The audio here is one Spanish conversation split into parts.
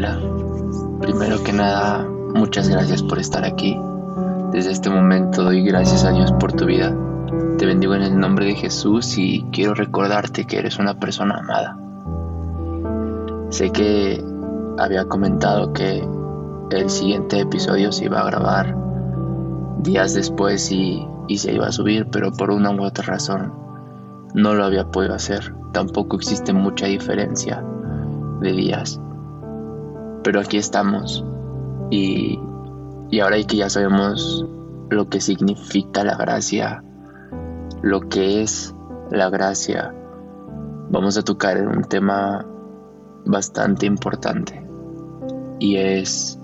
Primero que nada, muchas gracias por estar aquí. Desde este momento doy gracias a Dios por tu vida. Te bendigo en el nombre de Jesús y quiero recordarte que eres una persona amada. Sé que había comentado que el siguiente episodio se iba a grabar días después y, y se iba a subir, pero por una u otra razón no lo había podido hacer. Tampoco existe mucha diferencia de días. Pero aquí estamos y, y ahora que ya sabemos lo que significa la gracia, lo que es la gracia, vamos a tocar en un tema bastante importante y es,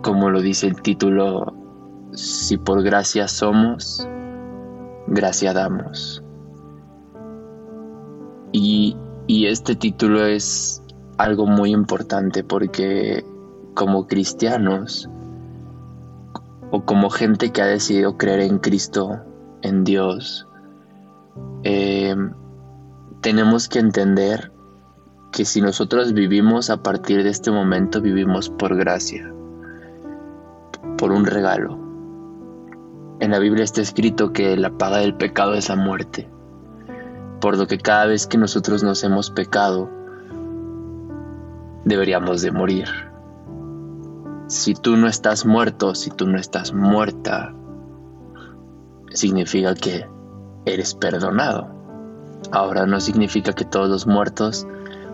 como lo dice el título, si por gracia somos, gracia damos. Y, y este título es algo muy importante porque como cristianos o como gente que ha decidido creer en Cristo, en Dios, eh, tenemos que entender que si nosotros vivimos a partir de este momento, vivimos por gracia, por un regalo. En la Biblia está escrito que la paga del pecado es la muerte, por lo que cada vez que nosotros nos hemos pecado, deberíamos de morir. Si tú no estás muerto, si tú no estás muerta, significa que eres perdonado. Ahora no significa que todos los muertos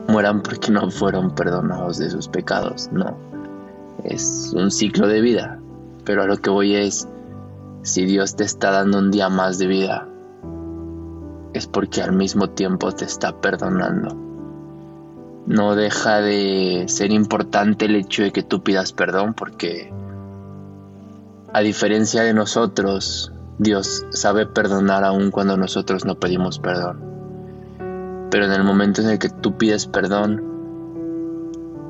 mueran porque no fueron perdonados de sus pecados, no. Es un ciclo de vida, pero a lo que voy es, si Dios te está dando un día más de vida, es porque al mismo tiempo te está perdonando no deja de ser importante el hecho de que tú pidas perdón porque a diferencia de nosotros, Dios sabe perdonar aun cuando nosotros no pedimos perdón. Pero en el momento en el que tú pides perdón,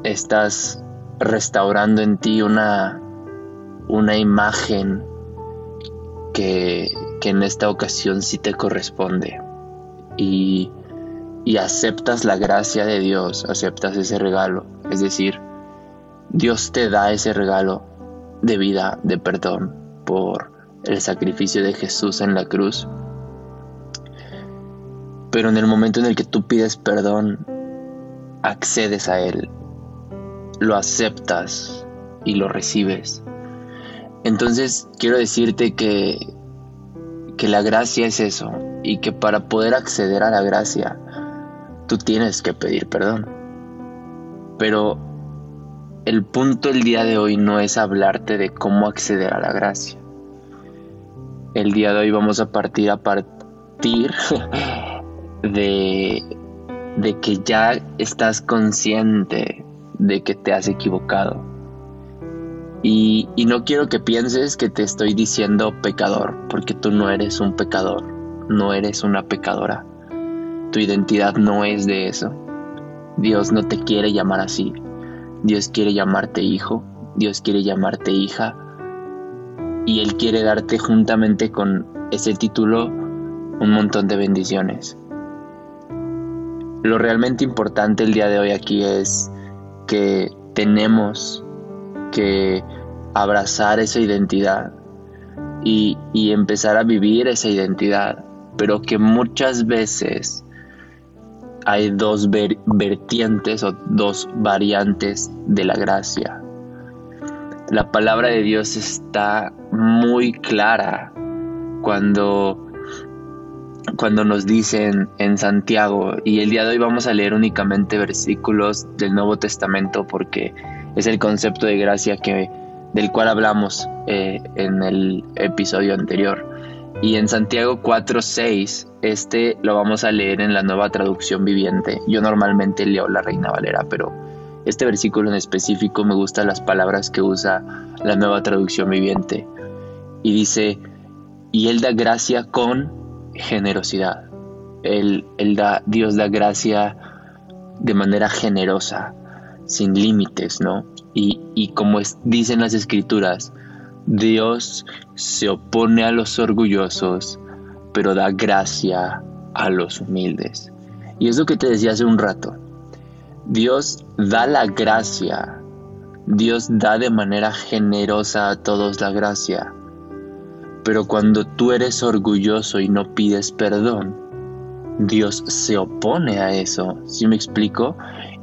estás restaurando en ti una, una imagen que, que en esta ocasión sí te corresponde. Y y aceptas la gracia de Dios, aceptas ese regalo. Es decir, Dios te da ese regalo de vida, de perdón por el sacrificio de Jesús en la cruz. Pero en el momento en el que tú pides perdón, accedes a Él, lo aceptas y lo recibes. Entonces quiero decirte que, que la gracia es eso y que para poder acceder a la gracia tú tienes que pedir perdón. Pero el punto el día de hoy no es hablarte de cómo acceder a la gracia. El día de hoy vamos a partir a partir de, de que ya estás consciente de que te has equivocado. Y, y, no quiero que pienses que te estoy diciendo pecador, porque tú no eres un pecador, no eres una pecadora. Tu identidad no es de eso. Dios no te quiere llamar así. Dios quiere llamarte hijo, Dios quiere llamarte hija y Él quiere darte juntamente con ese título un montón de bendiciones. Lo realmente importante el día de hoy aquí es que tenemos que abrazar esa identidad y, y empezar a vivir esa identidad, pero que muchas veces hay dos vertientes o dos variantes de la gracia. La palabra de Dios está muy clara cuando, cuando nos dicen en Santiago, y el día de hoy vamos a leer únicamente versículos del Nuevo Testamento porque es el concepto de gracia que, del cual hablamos eh, en el episodio anterior. Y en Santiago 4:6, este lo vamos a leer en la nueva traducción viviente. Yo normalmente leo la Reina Valera, pero este versículo en específico me gustan las palabras que usa la nueva traducción viviente. Y dice, y Él da gracia con generosidad. Él, da, Dios da gracia de manera generosa, sin límites, ¿no? Y, y como dicen las escrituras, Dios se opone a los orgullosos, pero da gracia a los humildes. Y es lo que te decía hace un rato. Dios da la gracia. Dios da de manera generosa a todos la gracia. Pero cuando tú eres orgulloso y no pides perdón, Dios se opone a eso. ¿Sí me explico?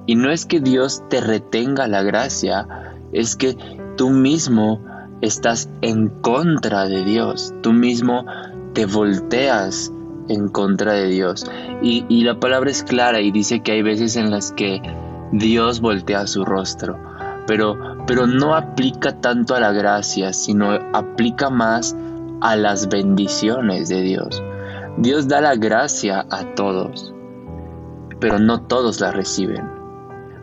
Y no es que Dios te retenga la gracia, es que tú mismo estás en contra de Dios. Tú mismo te volteas en contra de Dios. Y, la palabra es clara y dice que hay veces en las que Dios voltea su rostro. Pero, pero no aplica tanto a la gracia, sino aplica más a las bendiciones de Dios. Dios da la gracia a todos, pero no todos la reciben,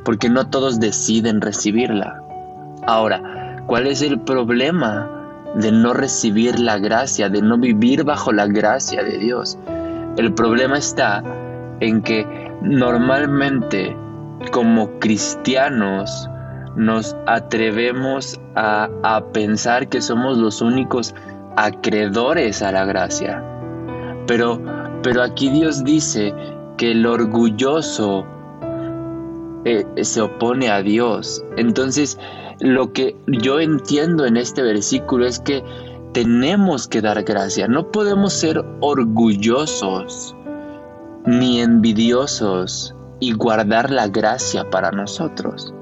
porque no todos deciden recibirla. Ahora, ¿cuál es el problema de no recibir la gracia, de no vivir bajo la gracia de Dios? El problema está en que normalmente como cristianos nos atrevemos a, a pensar que somos los únicos acreedores a la gracia. Pero, pero aquí Dios dice que el orgulloso eh, se opone a Dios. Entonces, lo que yo entiendo en este versículo es que tenemos que dar gracia. No podemos ser orgullosos ni envidiosos y guardar la gracia para nosotros.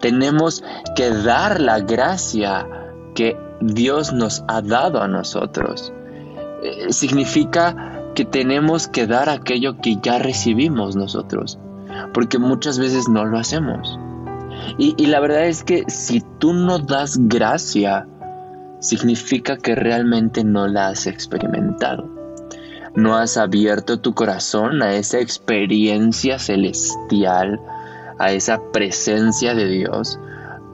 Tenemos que dar la gracia que Dios nos ha dado a nosotros. Eh, significa que tenemos que dar aquello que ya recibimos nosotros, porque muchas veces no lo hacemos. Y, y la verdad es que si tú no das gracia, significa que realmente no la has experimentado. No has abierto tu corazón a esa experiencia celestial, a esa presencia de Dios,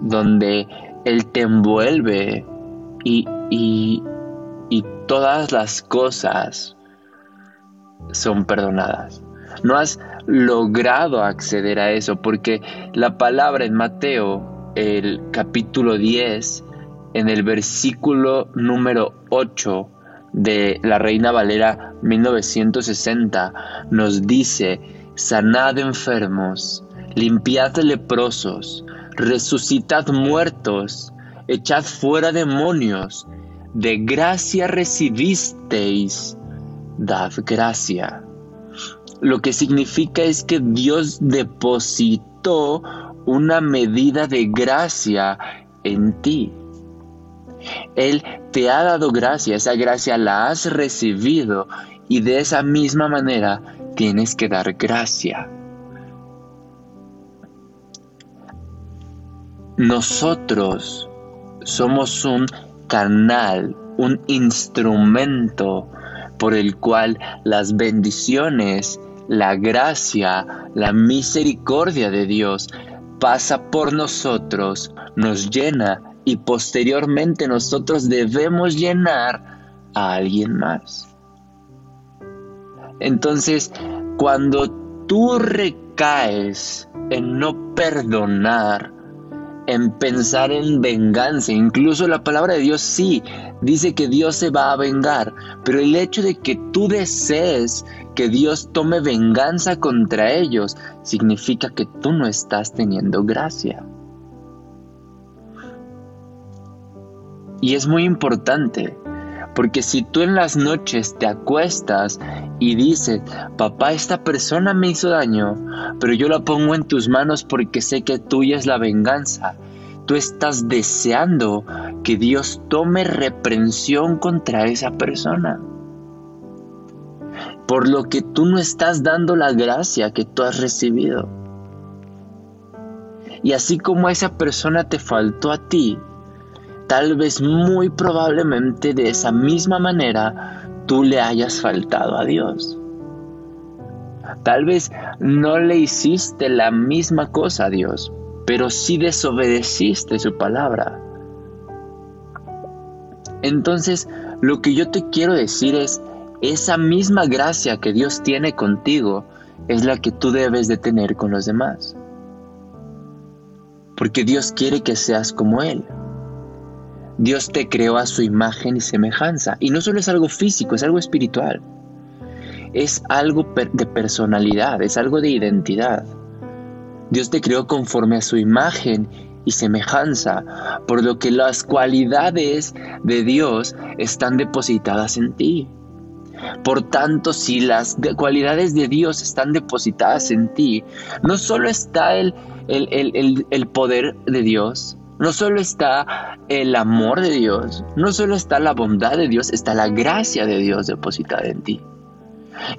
donde Él te envuelve y, y, todas las cosas son perdonadas. No has logrado acceder a eso porque la palabra en Mateo, el capítulo 10, en el versículo número 8 de la Reina Valera 1960, nos dice, sanad enfermos, limpiad leprosos, resucitad muertos, echad fuera demonios, de gracia recibisteis, dad gracia. Lo que significa es que Dios depositó una medida de gracia en ti. Él te ha dado gracia, esa gracia la has recibido y de esa misma manera tienes que dar gracia. Nosotros somos un canal, un instrumento por el cual las bendiciones, la gracia, la misericordia de Dios pasa por nosotros, nos llena y posteriormente nosotros debemos llenar a alguien más. Entonces, cuando tú recaes en no perdonar, en pensar en venganza. Incluso la palabra de Dios sí dice que Dios se va a vengar, pero el hecho de que tú desees que Dios tome venganza contra ellos significa que tú no estás teniendo gracia. Y es muy importante porque si tú en las noches te acuestas y dices, papá, esta persona me hizo daño, pero yo la pongo en tus manos porque sé que tuya es la venganza, tú estás deseando que Dios tome reprensión contra esa persona. Por lo que tú no estás dando la gracia que tú has recibido. Y así como esa persona te faltó a ti, tal vez muy probablemente de esa misma manera tú le hayas faltado a Dios. Tal vez no le hiciste la misma cosa a Dios, pero sí desobedeciste su palabra. Entonces, lo que yo te quiero decir es, esa misma gracia que Dios tiene contigo es la que tú debes de tener con los demás. Porque Dios quiere que seas como Él. Dios te creó a su imagen y semejanza. Y no solo es algo físico, es algo espiritual. Es algo de personalidad, es algo de identidad. Dios te creó conforme a su imagen y semejanza, por lo que las cualidades de Dios están depositadas en ti. Por tanto, si las cualidades de Dios están depositadas en ti, no solo está el, el, poder de Dios, no solo está el amor de Dios, no solo está la bondad de Dios, está la gracia de Dios depositada en ti.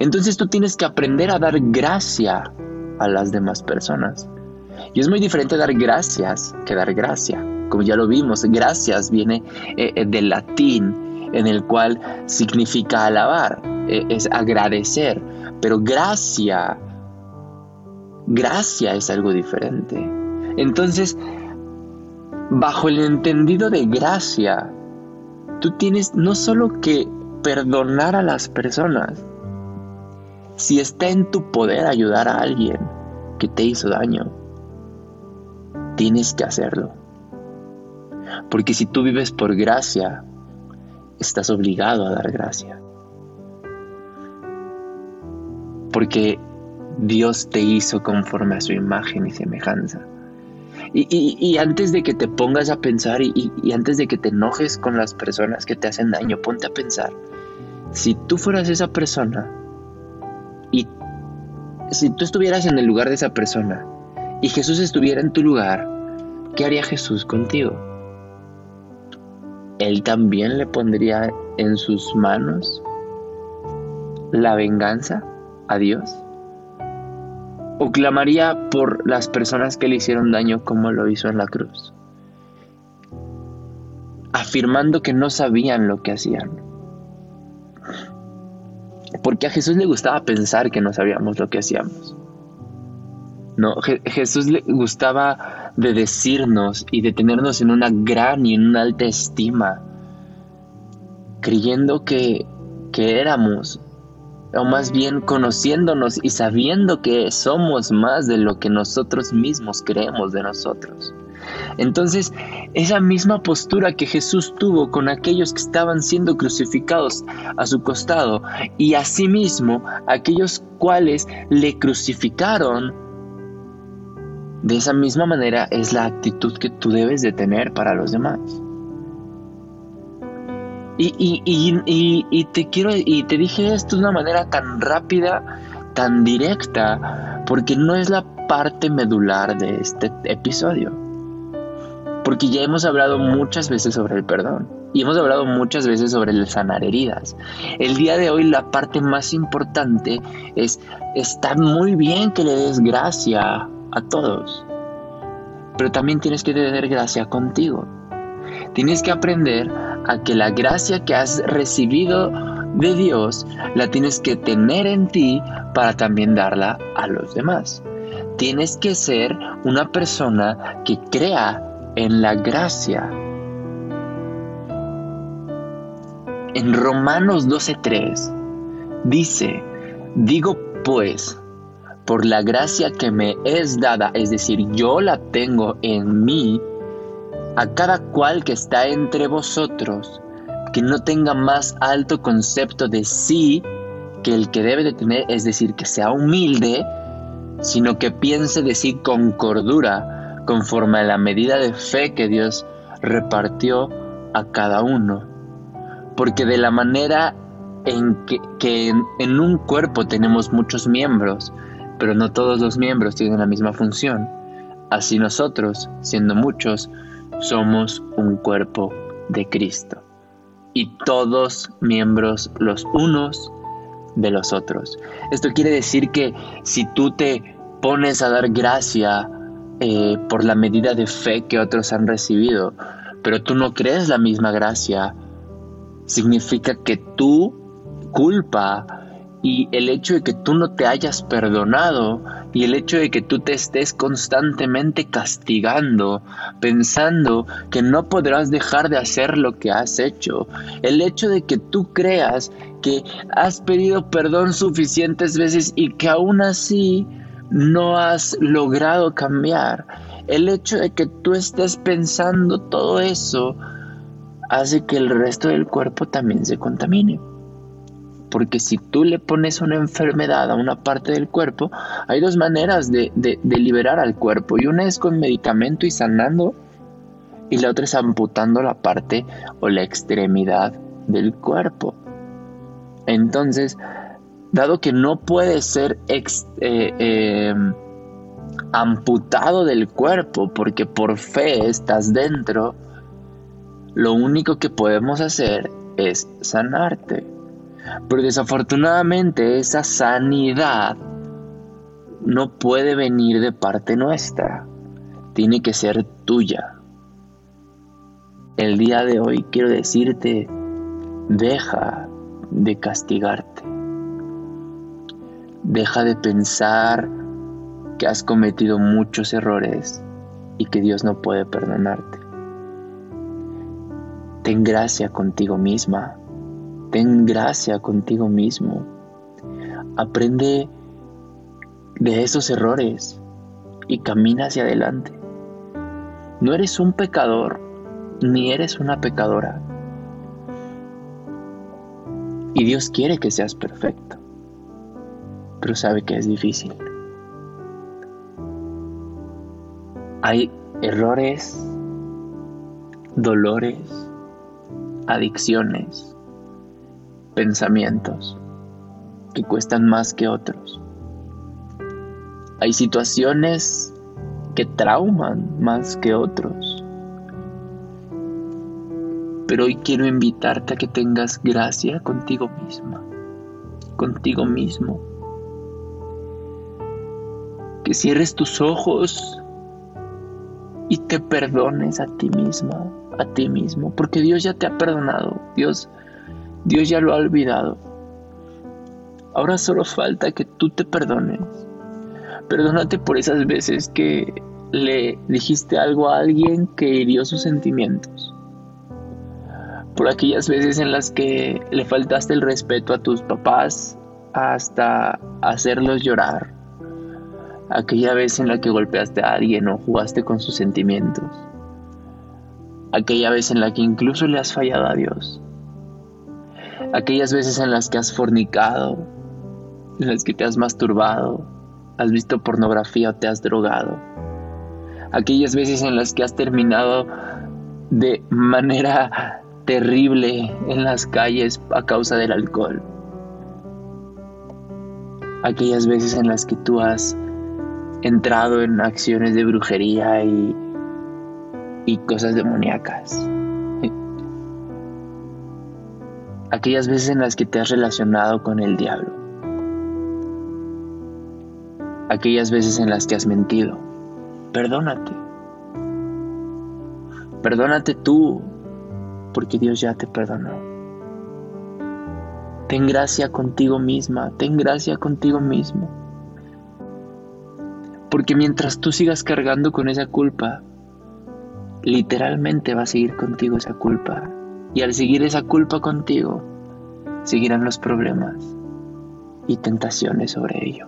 Entonces tú tienes que aprender a dar gracia a las demás personas. Y es muy diferente dar gracias que dar gracia. Como ya lo vimos, gracias viene eh, eh, del latín, en el cual significa alabar, eh, es agradecer. Pero gracia, gracia es algo diferente. Entonces, bajo el entendido de gracia, tú tienes no solo que perdonar a las personas, si está en tu poder ayudar a alguien que te hizo daño, tienes que hacerlo. Porque si tú vives por gracia, estás obligado a dar gracia. Porque Dios te hizo conforme a su imagen y semejanza. Y, antes de que te pongas a pensar y, y, antes de que te enojes con las personas que te hacen daño, ponte a pensar, si tú fueras esa persona y si tú estuvieras en el lugar de esa persona y Jesús estuviera en tu lugar, ¿qué haría Jesús contigo? Él también le pondría en sus manos la venganza a Dios? ¿O clamaría por las personas que le hicieron daño como lo hizo en la cruz? Afirmando que no sabían lo que hacían. Porque a Jesús le gustaba pensar que no sabíamos lo que hacíamos. No, Jesús le gustaba de decirnos y de tenernos en una gran y en una alta estima, creyendo que, que éramos, o más bien conociéndonos y sabiendo que somos más de lo que nosotros mismos creemos de nosotros. Entonces, esa misma postura que Jesús tuvo con aquellos que estaban siendo crucificados a su costado y asimismo aquellos cuales le crucificaron, de esa misma manera es la actitud que tú debes de tener para los demás. Y, te quiero y te dije esto de una manera tan rápida, tan directa, porque no es la parte medular de este episodio. Porque ya hemos hablado muchas veces sobre el perdón y hemos hablado muchas veces sobre el sanar heridas. El día de hoy la parte más importante es, está muy bien que le des gracia a todos, pero también tienes que tener gracia contigo. Tienes que aprender a que la gracia que has recibido de Dios la tienes que tener en ti para también darla a los demás. Tienes que ser una persona que crea en la gracia. En Romanos 12:3 dice, digo pues, por la gracia que me es dada, es decir, yo la tengo en mí, a cada cual que está entre vosotros, que no tenga más alto concepto de sí que el que debe de tener, es decir, que sea humilde, sino que piense de sí con cordura, conforme a la medida de fe que Dios repartió a cada uno. Porque de la manera en que, en, un cuerpo tenemos muchos miembros, pero no todos los miembros tienen la misma función, así nosotros, siendo muchos, somos un cuerpo de Cristo. Y todos miembros los unos de los otros. Esto quiere decir que si tú te pones a dar gracia eh, por la medida de fe que otros han recibido, pero tú no crees la misma gracia, significa que tu culpa y el hecho de que tú no te hayas perdonado y el hecho de que tú te estés constantemente castigando, pensando que no podrás dejar de hacer lo que has hecho, el hecho de que tú creas que has pedido perdón suficientes veces y que aún así no has logrado cambiar. El hecho de que tú estés pensando todo eso hace que el resto del cuerpo también se contamine. Porque si tú le pones una enfermedad a una parte del cuerpo, hay dos maneras de, liberar al cuerpo. Y una es con medicamento y sanando, y la otra es amputando la parte o la extremidad del cuerpo. Entonces, dado que no puede ser eh, eh, amputado del cuerpo porque por fe estás dentro, lo único que podemos hacer es sanarte. Pero desafortunadamente esa sanidad no puede venir de parte nuestra, tiene que ser tuya. El día de hoy quiero decirte, deja de castigarte. Deja de pensar que has cometido muchos errores y que Dios no puede perdonarte. Ten gracia contigo misma. Ten gracia contigo mismo. Aprende de esos errores y camina hacia adelante. No eres un pecador, ni eres una pecadora. Y Dios quiere que seas perfecto, pero sabe que es difícil. Hay errores, dolores, adicciones, pensamientos que cuestan más que otros. Hay situaciones que trauman más que otros. Pero hoy quiero invitarte a que tengas gracia contigo misma, contigo mismo. Que cierres tus ojos y te perdones a ti misma, a ti mismo, porque Dios ya te ha perdonado, Dios, Dios ya lo ha olvidado. Ahora solo falta que tú te perdones. Perdónate por esas veces que le dijiste algo a alguien que hirió sus sentimientos por aquellas veces en las que le faltaste el respeto a tus papás hasta hacerlos llorar, aquella vez en la que golpeaste a alguien o jugaste con sus sentimientos, aquella vez en la que incluso le has fallado a Dios, aquellas veces en las que has fornicado, en las que te has masturbado, has visto pornografía o te has drogado, aquellas veces en las que has terminado de manera terrible en las calles a causa del alcohol. Aquellas veces en las que tú has entrado en acciones de brujería y, y cosas demoníacas. Aquellas veces en las que te has relacionado con el diablo. Aquellas veces en las que has mentido. Perdónate. Perdónate tú porque Dios ya te perdonó. Ten gracia contigo misma, ten gracia contigo mismo. Porque mientras tú sigas cargando con esa culpa, literalmente va a seguir contigo esa culpa. Y al seguir esa culpa contigo, seguirán los problemas y tentaciones sobre ello.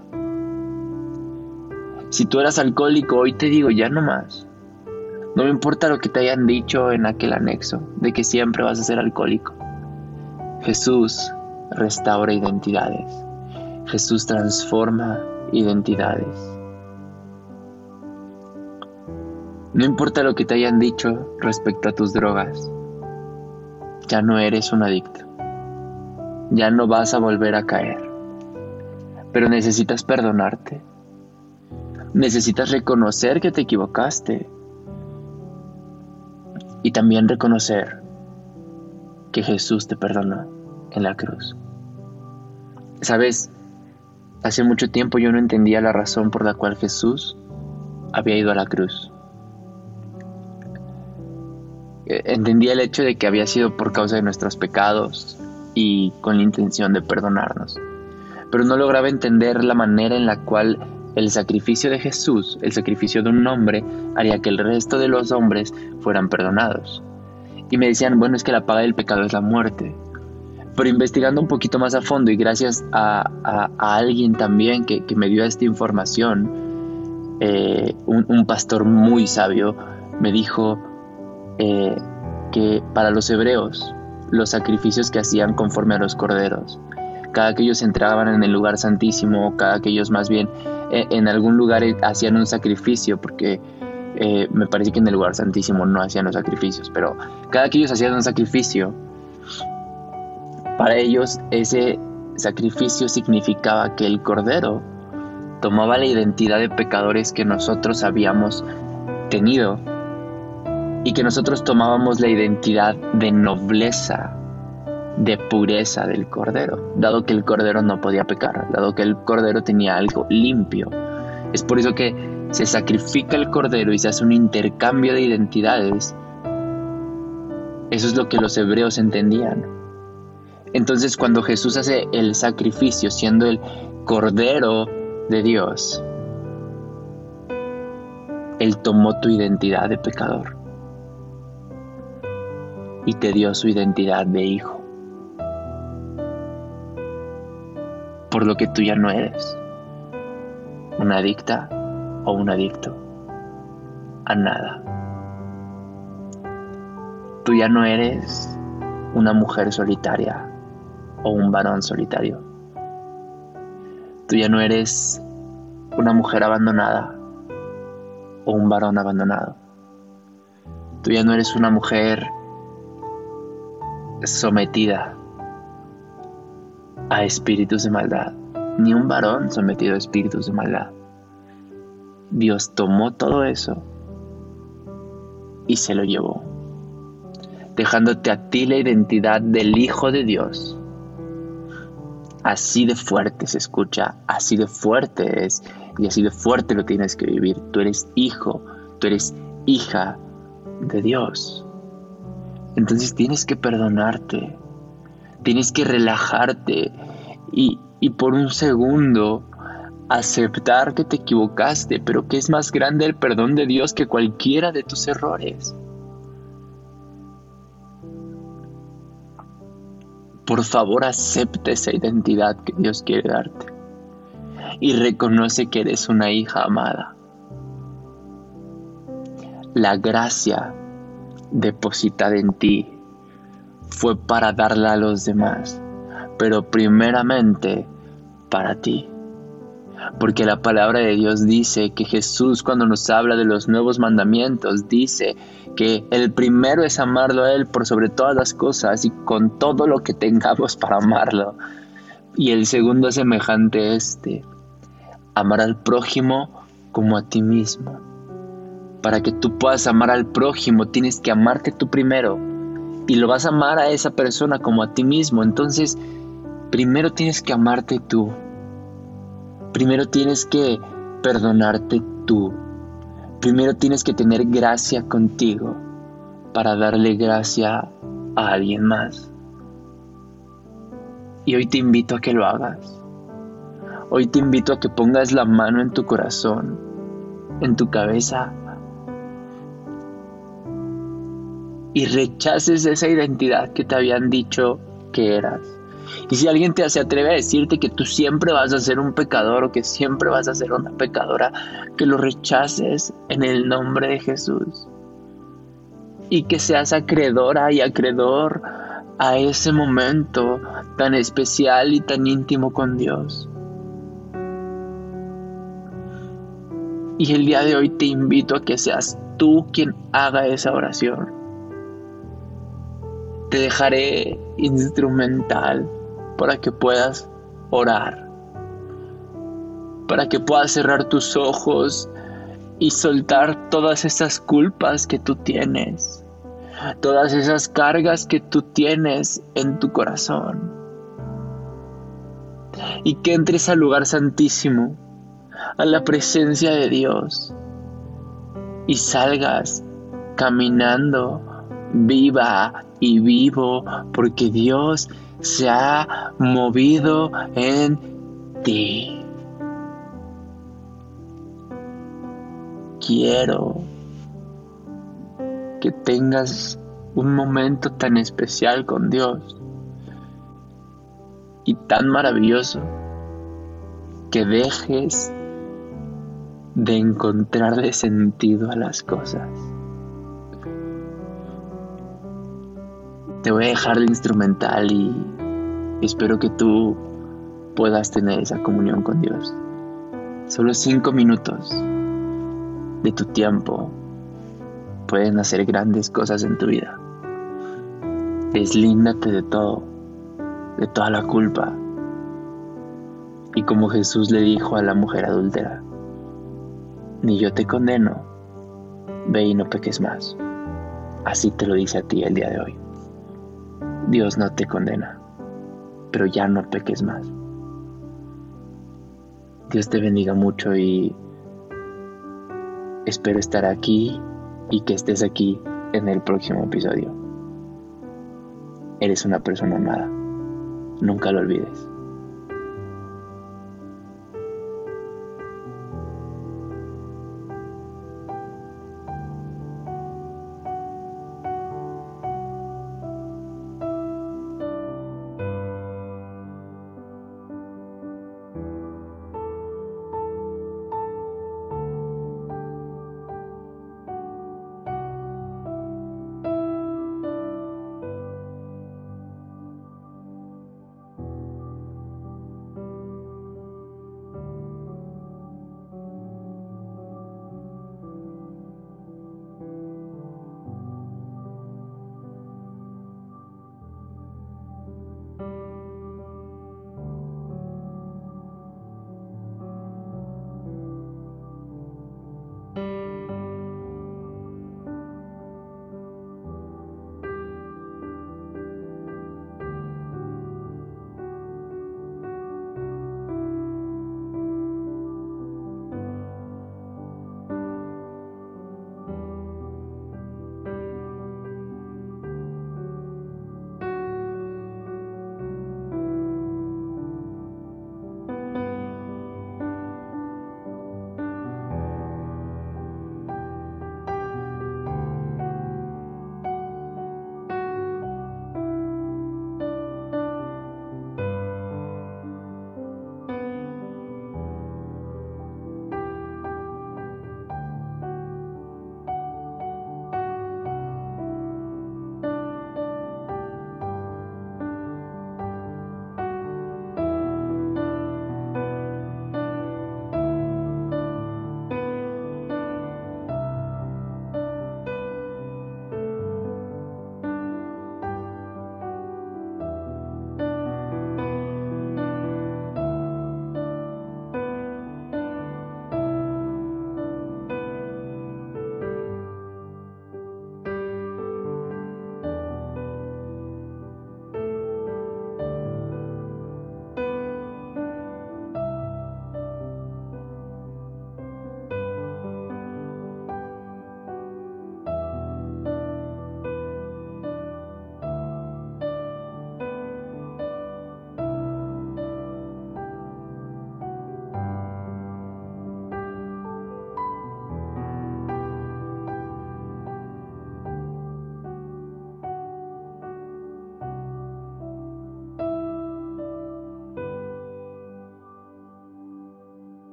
Si tú eras alcohólico, hoy te digo ya no más. No me importa lo que te hayan dicho en aquel anexo, de que siempre vas a ser alcohólico. Jesús restaura identidades. Jesús transforma identidades. No importa lo que te hayan dicho respecto a tus drogas, ya no eres un adicto. Ya no vas a volver a caer. Pero necesitas perdonarte. Necesitas reconocer que te equivocaste y también reconocer que Jesús te perdonó en la cruz. Sabes, hace mucho tiempo yo no entendía la razón por la cual Jesús había ido a la cruz. Eh, entendía el hecho de que había sido por causa de nuestros pecados y con la intención de perdonarnos, pero no lograba entender la manera en la cual el sacrificio de Jesús, el sacrificio de un hombre, haría que el resto de los hombres fueran perdonados. Y me decían, bueno, es que la paga del pecado es la muerte. Pero investigando un poquito más a fondo y gracias a, alguien también que, me dio esta información, eh, un, pastor muy sabio me dijo eh, que para los hebreos los sacrificios que hacían conforme a los corderos cada que ellos entraban en el lugar santísimo, cada que ellos más bien eh, en algún lugar hacían un sacrificio, porque eh, me parece que en el lugar santísimo no hacían los sacrificios, pero cada que ellos hacían un sacrificio, para ellos ese sacrificio significaba que el cordero tomaba la identidad de pecadores que nosotros habíamos tenido y que nosotros tomábamos la identidad de nobleza, de pureza del cordero, dado que el cordero no podía pecar, dado que el cordero tenía algo limpio. Es por eso que se sacrifica el cordero y se hace un intercambio de identidades. Eso es lo que los hebreos entendían. Entonces cuando Jesús hace el sacrificio siendo el cordero de Dios, Él tomó tu identidad de pecador y te dio su identidad de hijo. Por lo que tú ya no eres una adicta o un adicto a nada. Tú ya no eres una mujer solitaria o un varón solitario. Tú ya no eres una mujer abandonada o un varón abandonado. Tú ya no eres una mujer sometida a espíritus de maldad, ni un varón sometido a espíritus de maldad. Dios tomó todo eso y se lo llevó, dejándote a ti la identidad del Hijo de Dios. Así de fuerte se escucha, así de fuerte es y así de fuerte lo tienes que vivir. Tú eres hijo, tú eres hija de Dios. Entonces tienes que perdonarte, tienes que relajarte y, y por un segundo aceptar que te equivocaste, pero que es más grande el perdón de Dios que cualquiera de tus errores. Por favor, acepta esa identidad que Dios quiere darte y reconoce que eres una hija amada. La gracia depositada en ti fue para darla a los demás, pero primeramente para ti. Porque la palabra de Dios dice que Jesús cuando nos habla de los nuevos mandamientos dice que el primero es amarlo a Él por sobre todas las cosas y con todo lo que tengamos para amarlo. Y el segundo es semejante a este, amar al prójimo como a ti mismo. Para que tú puedas amar al prójimo tienes que amarte tú primero y lo vas a amar a esa persona como a ti mismo. Entonces, primero tienes que amarte tú. Primero tienes que perdonarte tú. Primero tienes que tener gracia contigo para darle gracia a alguien más. Y hoy te invito a que lo hagas. Hoy te invito a que pongas la mano en tu corazón, en tu cabeza, y rechaces esa identidad que te habían dicho que eras. Y si alguien te se atreve a decirte que tú siempre vas a ser un pecador o que siempre vas a ser una pecadora, que lo rechaces en el nombre de Jesús. Y que seas acreedora y acreedor a ese momento tan especial y tan íntimo con Dios. Y el día de hoy te invito a que seas tú quien haga esa oración. Te dejaré instrumental para que puedas orar, para que puedas cerrar tus ojos y soltar todas esas culpas que tú tienes, todas esas cargas que tú tienes en tu corazón. Y que entres al lugar santísimo a la presencia de Dios y salgas caminando viva y vivo porque Dios se ha movido en ti. Quiero que tengas un momento tan especial con Dios y tan maravilloso que dejes de encontrarle sentido a las cosas. Te voy a dejar el instrumental y espero que tú puedas tener esa comunión con Dios. Solo cinco minutos de tu tiempo pueden hacer grandes cosas en tu vida. Deslíndate de todo, de toda la culpa. Y como Jesús le dijo a la mujer adúltera, ni yo te condeno, ve y no peques más. Así te lo dice a ti el día de hoy. Dios no te condena, pero ya no peques más. Dios te bendiga mucho y espero estar aquí y que estés aquí en el próximo episodio. Eres una persona amada. Nunca lo olvides.